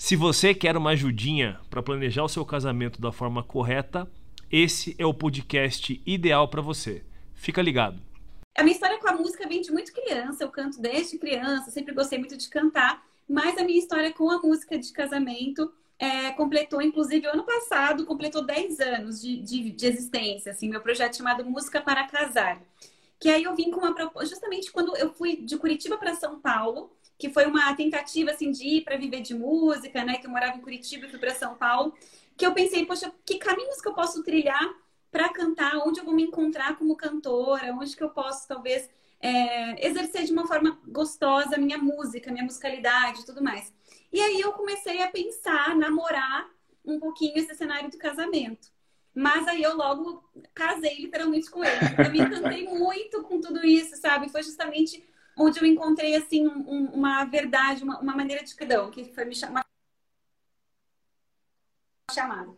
Se você quer uma ajudinha para planejar o seu casamento da forma correta, esse é o podcast ideal para você. Fica ligado. A minha história com a música vem de muito criança, eu canto desde criança, sempre gostei muito de cantar, mas a minha história com a música de casamento é, completou, inclusive, ano passado, completou 10 anos de, de, de existência, assim, meu projeto chamado Música para Casar. Que aí eu vim com uma proposta, justamente quando eu fui de Curitiba para São Paulo, que foi uma tentativa assim de ir para viver de música, né? Que eu morava em Curitiba e fui para São Paulo, que eu pensei, poxa, que caminhos que eu posso trilhar para cantar, onde eu vou me encontrar como cantora, onde que eu posso talvez é, exercer de uma forma gostosa a minha música, minha musicalidade, tudo mais. E aí eu comecei a pensar, namorar um pouquinho esse cenário do casamento. Mas aí eu logo casei literalmente com ele. Eu me encantei muito com tudo isso, sabe? Foi justamente onde eu encontrei assim um, uma verdade, uma, uma, maneira de cada que foi me chamar chamada.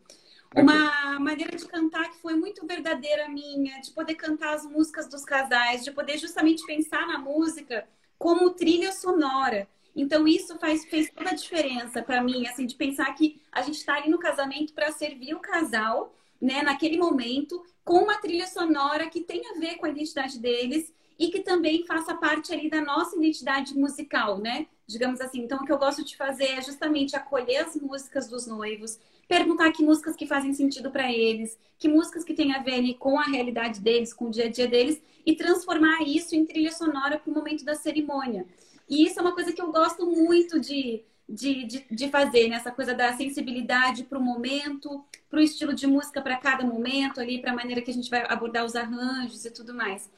Uma maneira de cantar que foi muito verdadeira minha, de poder cantar as músicas dos casais, de poder justamente pensar na música como trilha sonora. Então isso faz fez toda a diferença para mim, assim, de pensar que a gente está ali no casamento para servir o casal, né, naquele momento, com uma trilha sonora que tem a ver com a identidade deles e que também faça parte ali da nossa identidade musical, né? Digamos assim. Então, o que eu gosto de fazer é justamente acolher as músicas dos noivos, perguntar que músicas que fazem sentido para eles, que músicas que têm a ver ali com a realidade deles, com o dia a dia deles, e transformar isso em trilha sonora para o momento da cerimônia. E isso é uma coisa que eu gosto muito de, de, de, de fazer, né? coisa da sensibilidade para o momento, para o estilo de música para cada momento, ali, para a maneira que a gente vai abordar os arranjos e tudo mais.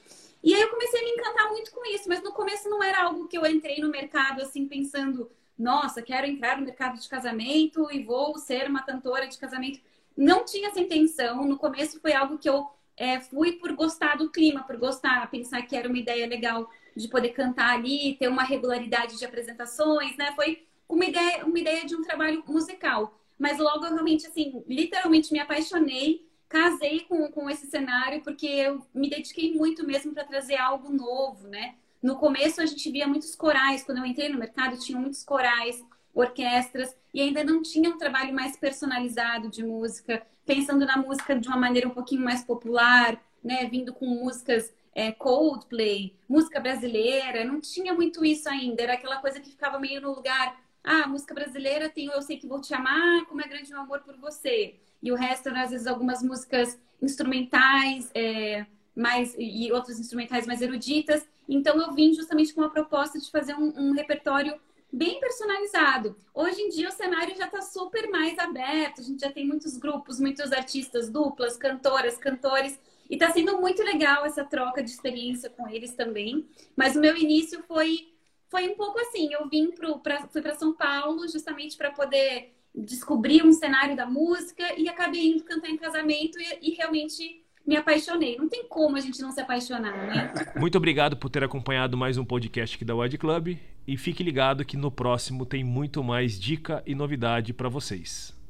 E aí eu comecei a me encantar muito com isso, mas no começo não era algo que eu entrei no mercado assim pensando, nossa, quero entrar no mercado de casamento e vou ser uma cantora de casamento. Não tinha essa intenção. No começo foi algo que eu é, fui por gostar do clima, por gostar, pensar que era uma ideia legal de poder cantar ali, ter uma regularidade de apresentações, né? Foi uma ideia, uma ideia de um trabalho musical. Mas logo eu realmente, assim, literalmente me apaixonei casei com, com esse cenário porque eu me dediquei muito mesmo para trazer algo novo, né? No começo a gente via muitos corais, quando eu entrei no mercado tinha muitos corais, orquestras. E ainda não tinha um trabalho mais personalizado de música, pensando na música de uma maneira um pouquinho mais popular, né? Vindo com músicas é, Coldplay, música brasileira, não tinha muito isso ainda, era aquela coisa que ficava meio no lugar ah, música brasileira tem Eu Sei Que Vou Te Amar, Como é Grande Meu Amor por Você. E o resto, às vezes, algumas músicas instrumentais é, mais, e outras instrumentais mais eruditas. Então, eu vim justamente com a proposta de fazer um, um repertório bem personalizado. Hoje em dia, o cenário já está super mais aberto. A gente já tem muitos grupos, muitos artistas, duplas, cantoras, cantores. E está sendo muito legal essa troca de experiência com eles também. Mas o meu início foi foi um pouco assim. Eu vim pro, pra, fui para São Paulo justamente para poder descobrir um cenário da música e acabei indo cantar em casamento e, e realmente me apaixonei. Não tem como a gente não se apaixonar, né? Muito obrigado por ter acompanhado mais um podcast aqui da Wide Club e fique ligado que no próximo tem muito mais dica e novidade para vocês.